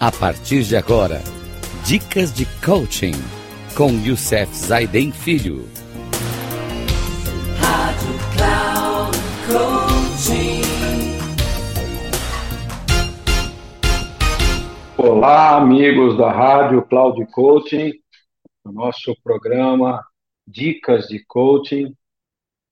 A partir de agora, dicas de coaching com Youssef Zaiden Filho. Rádio Cloud Coaching. Olá, amigos da Rádio Cloud Coaching, o nosso programa Dicas de Coaching,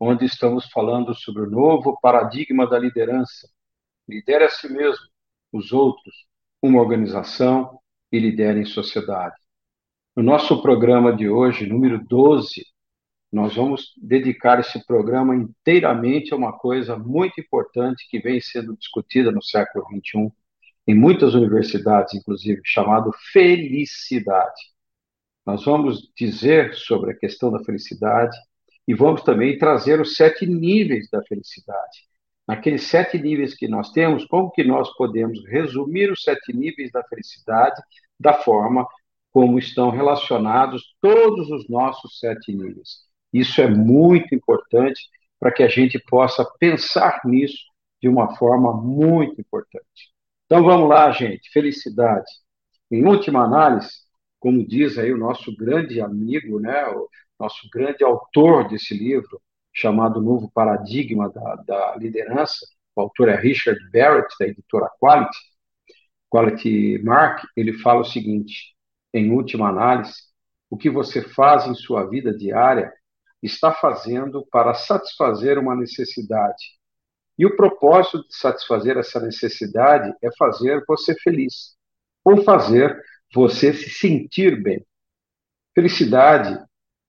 onde estamos falando sobre o novo paradigma da liderança. Lidere a si mesmo, os outros, uma organização e lidere em sociedade. No nosso programa de hoje, número 12, nós vamos dedicar esse programa inteiramente a uma coisa muito importante que vem sendo discutida no século XXI, em muitas universidades, inclusive, chamado felicidade. Nós vamos dizer sobre a questão da felicidade e vamos também trazer os sete níveis da felicidade naqueles sete níveis que nós temos, como que nós podemos resumir os sete níveis da felicidade da forma como estão relacionados todos os nossos sete níveis. Isso é muito importante para que a gente possa pensar nisso de uma forma muito importante. Então vamos lá, gente. Felicidade. Em última análise, como diz aí o nosso grande amigo, né, o nosso grande autor desse livro, chamado Novo Paradigma da, da Liderança, o autor é Richard Barrett, da editora Quality, Quality Mark, ele fala o seguinte, em última análise, o que você faz em sua vida diária está fazendo para satisfazer uma necessidade. E o propósito de satisfazer essa necessidade é fazer você feliz, ou fazer você se sentir bem. Felicidade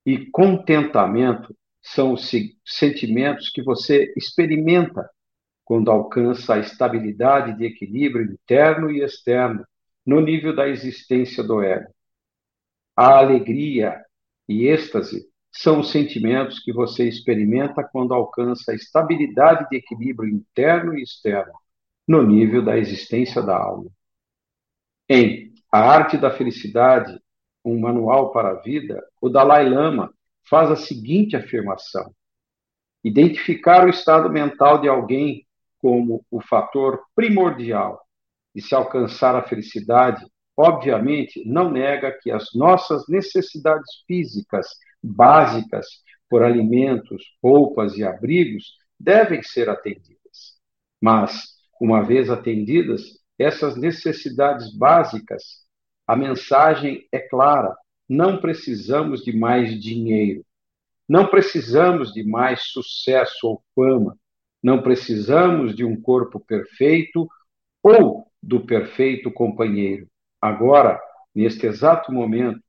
e contentamento são os sentimentos que você experimenta quando alcança a estabilidade de equilíbrio interno e externo no nível da existência do ego. A alegria e êxtase são os sentimentos que você experimenta quando alcança a estabilidade de equilíbrio interno e externo no nível da existência da alma. Em A Arte da Felicidade, um manual para a vida, o Dalai Lama faz a seguinte afirmação: identificar o estado mental de alguém como o fator primordial de se alcançar a felicidade, obviamente não nega que as nossas necessidades físicas básicas por alimentos, roupas e abrigos devem ser atendidas. Mas, uma vez atendidas essas necessidades básicas, a mensagem é clara não precisamos de mais dinheiro, não precisamos de mais sucesso ou fama, não precisamos de um corpo perfeito ou do perfeito companheiro. Agora, neste exato momento,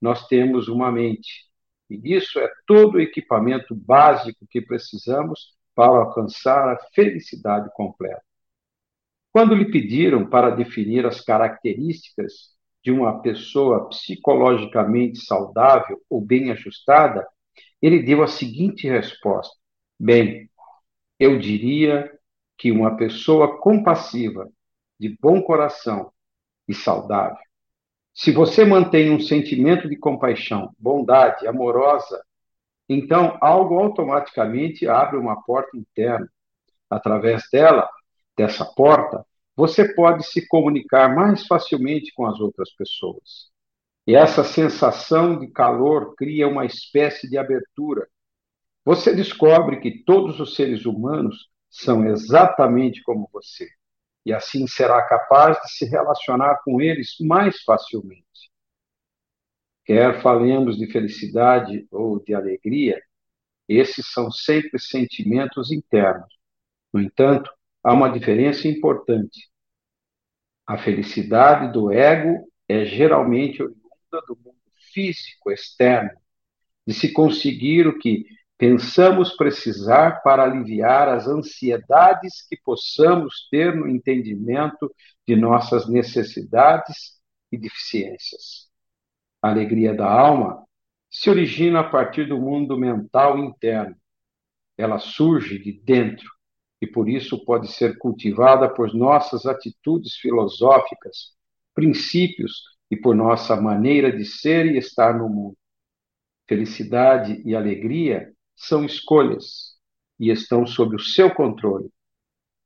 nós temos uma mente. E isso é todo o equipamento básico que precisamos para alcançar a felicidade completa. Quando lhe pediram para definir as características de uma pessoa psicologicamente saudável ou bem ajustada, ele deu a seguinte resposta: Bem, eu diria que uma pessoa compassiva, de bom coração e saudável. Se você mantém um sentimento de compaixão, bondade, amorosa, então algo automaticamente abre uma porta interna. Através dela, dessa porta, você pode se comunicar mais facilmente com as outras pessoas. E essa sensação de calor cria uma espécie de abertura. Você descobre que todos os seres humanos são exatamente como você. E assim será capaz de se relacionar com eles mais facilmente. Quer falemos de felicidade ou de alegria, esses são sempre sentimentos internos. No entanto, há uma diferença importante. A felicidade do ego é geralmente oriunda do mundo físico externo, de se conseguir o que pensamos precisar para aliviar as ansiedades que possamos ter no entendimento de nossas necessidades e deficiências. A alegria da alma se origina a partir do mundo mental interno. Ela surge de dentro e por isso pode ser cultivada por nossas atitudes filosóficas, princípios e por nossa maneira de ser e estar no mundo. Felicidade e alegria são escolhas e estão sob o seu controle.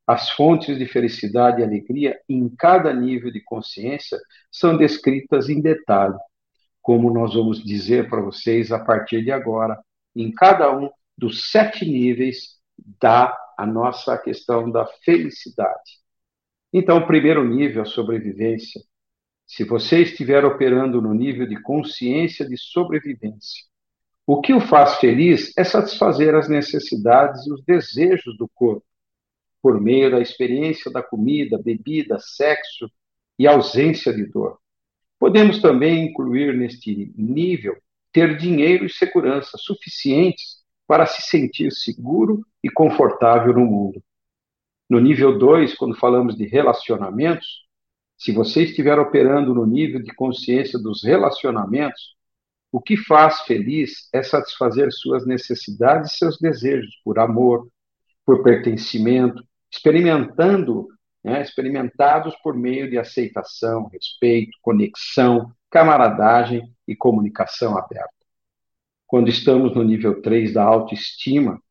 As fontes de felicidade e alegria em cada nível de consciência são descritas em detalhe, como nós vamos dizer para vocês a partir de agora, em cada um dos sete níveis da a nossa questão da felicidade. Então, o primeiro nível, a sobrevivência. Se você estiver operando no nível de consciência de sobrevivência, o que o faz feliz é satisfazer as necessidades e os desejos do corpo, por meio da experiência da comida, bebida, sexo e ausência de dor. Podemos também incluir neste nível ter dinheiro e segurança suficientes para se sentir seguro e confortável no mundo. No nível 2, quando falamos de relacionamentos, se você estiver operando no nível de consciência dos relacionamentos, o que faz feliz é satisfazer suas necessidades e seus desejos por amor, por pertencimento, experimentando, né, experimentados por meio de aceitação, respeito, conexão, camaradagem e comunicação aberta. Quando estamos no nível 3 da autoestima,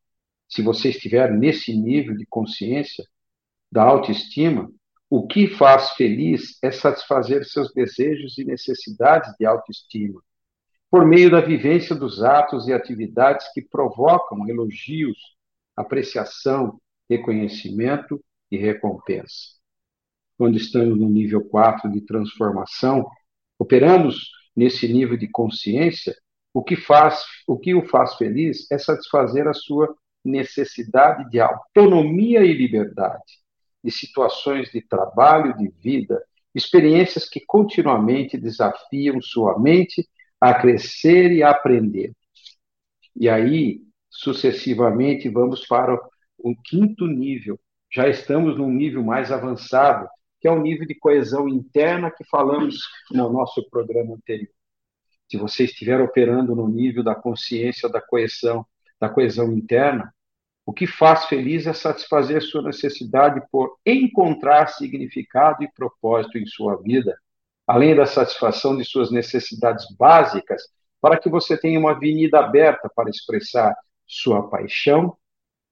se você estiver nesse nível de consciência da autoestima, o que faz feliz é satisfazer seus desejos e necessidades de autoestima por meio da vivência dos atos e atividades que provocam elogios, apreciação, reconhecimento e recompensa. Quando estamos no nível 4 de transformação, operamos nesse nível de consciência, o que faz, o que o faz feliz é satisfazer a sua necessidade de autonomia e liberdade, de situações de trabalho, de vida, experiências que continuamente desafiam sua mente a crescer e a aprender. E aí, sucessivamente, vamos para o quinto nível. Já estamos num nível mais avançado, que é o nível de coesão interna que falamos no nosso programa anterior. Se você estiver operando no nível da consciência da coesão, da coesão interna, o que faz feliz é satisfazer sua necessidade por encontrar significado e propósito em sua vida além da satisfação de suas necessidades básicas, para que você tenha uma avenida aberta para expressar sua paixão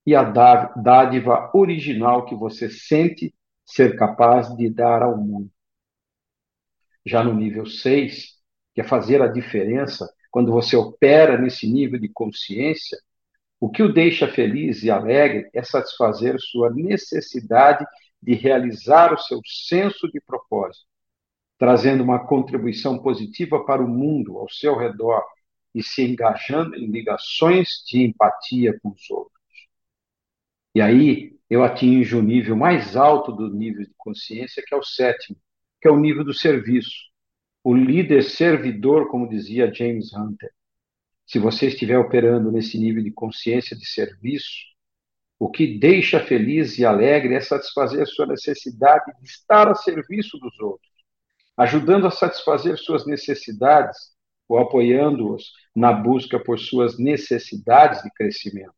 e a dádiva original que você sente ser capaz de dar ao mundo. Já no nível 6, é fazer a diferença, quando você opera nesse nível de consciência, o que o deixa feliz e alegre é satisfazer sua necessidade de realizar o seu senso de propósito trazendo uma contribuição positiva para o mundo ao seu redor e se engajando em ligações de empatia com os outros. E aí eu atinjo o nível mais alto do nível de consciência, que é o sétimo, que é o nível do serviço. O líder servidor, como dizia James Hunter. Se você estiver operando nesse nível de consciência de serviço, o que deixa feliz e alegre é satisfazer sua necessidade de estar a serviço dos outros ajudando a satisfazer suas necessidades ou apoiando-os na busca por suas necessidades de crescimento.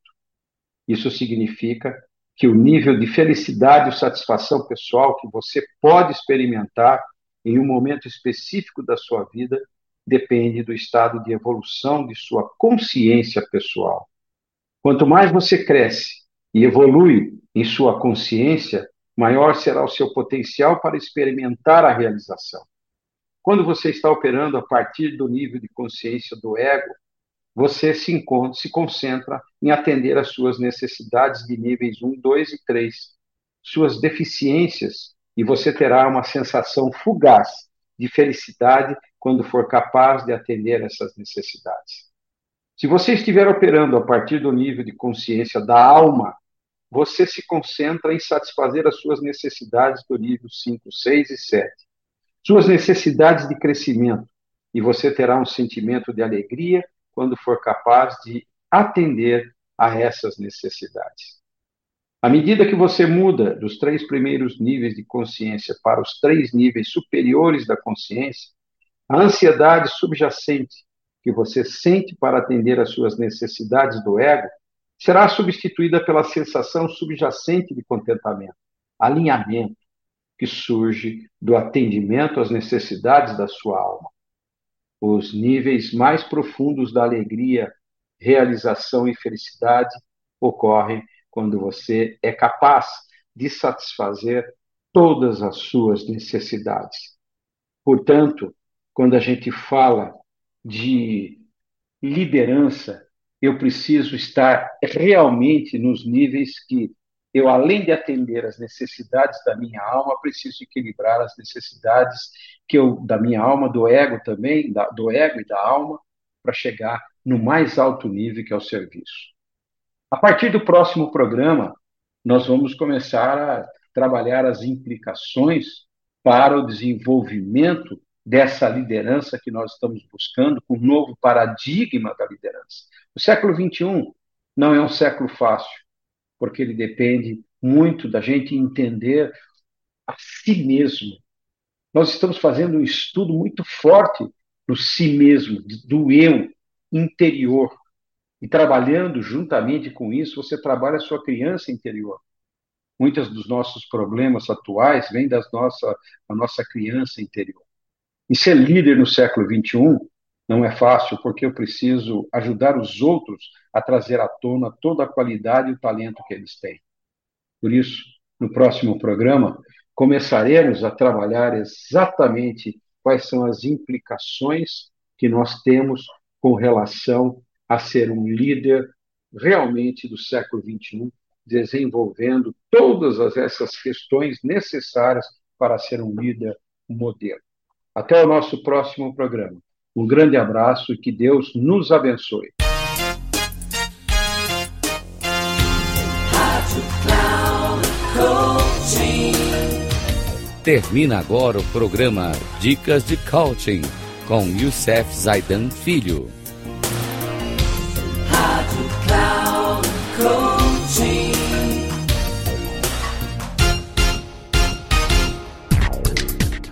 Isso significa que o nível de felicidade e satisfação pessoal que você pode experimentar em um momento específico da sua vida depende do estado de evolução de sua consciência pessoal. Quanto mais você cresce e evolui em sua consciência, maior será o seu potencial para experimentar a realização. Quando você está operando a partir do nível de consciência do ego, você se, encontra, se concentra em atender às suas necessidades de níveis 1, 2 e 3, suas deficiências, e você terá uma sensação fugaz de felicidade quando for capaz de atender essas necessidades. Se você estiver operando a partir do nível de consciência da alma, você se concentra em satisfazer as suas necessidades do nível 5, 6 e 7 suas necessidades de crescimento, e você terá um sentimento de alegria quando for capaz de atender a essas necessidades. À medida que você muda dos três primeiros níveis de consciência para os três níveis superiores da consciência, a ansiedade subjacente que você sente para atender às suas necessidades do ego será substituída pela sensação subjacente de contentamento, alinhamento, que surge do atendimento às necessidades da sua alma. Os níveis mais profundos da alegria, realização e felicidade ocorrem quando você é capaz de satisfazer todas as suas necessidades. Portanto, quando a gente fala de liderança, eu preciso estar realmente nos níveis que eu, além de atender as necessidades da minha alma, preciso equilibrar as necessidades que eu, da minha alma, do ego também, da, do ego e da alma, para chegar no mais alto nível que é o serviço. A partir do próximo programa, nós vamos começar a trabalhar as implicações para o desenvolvimento dessa liderança que nós estamos buscando, com um novo paradigma da liderança. O século XXI não é um século fácil, porque ele depende muito da gente entender a si mesmo. Nós estamos fazendo um estudo muito forte do si mesmo, do eu interior. E trabalhando juntamente com isso, você trabalha a sua criança interior. Muitos dos nossos problemas atuais vêm da nossa, da nossa criança interior. E ser líder no século XXI não é fácil, porque eu preciso ajudar os outros a trazer à tona toda a qualidade e o talento que eles têm. Por isso, no próximo programa, começaremos a trabalhar exatamente quais são as implicações que nós temos com relação a ser um líder realmente do século XXI, desenvolvendo todas essas questões necessárias para ser um líder modelo. Até o nosso próximo programa. Um grande abraço e que Deus nos abençoe. Termina agora o programa Dicas de Coaching com Youssef Zaidan Filho.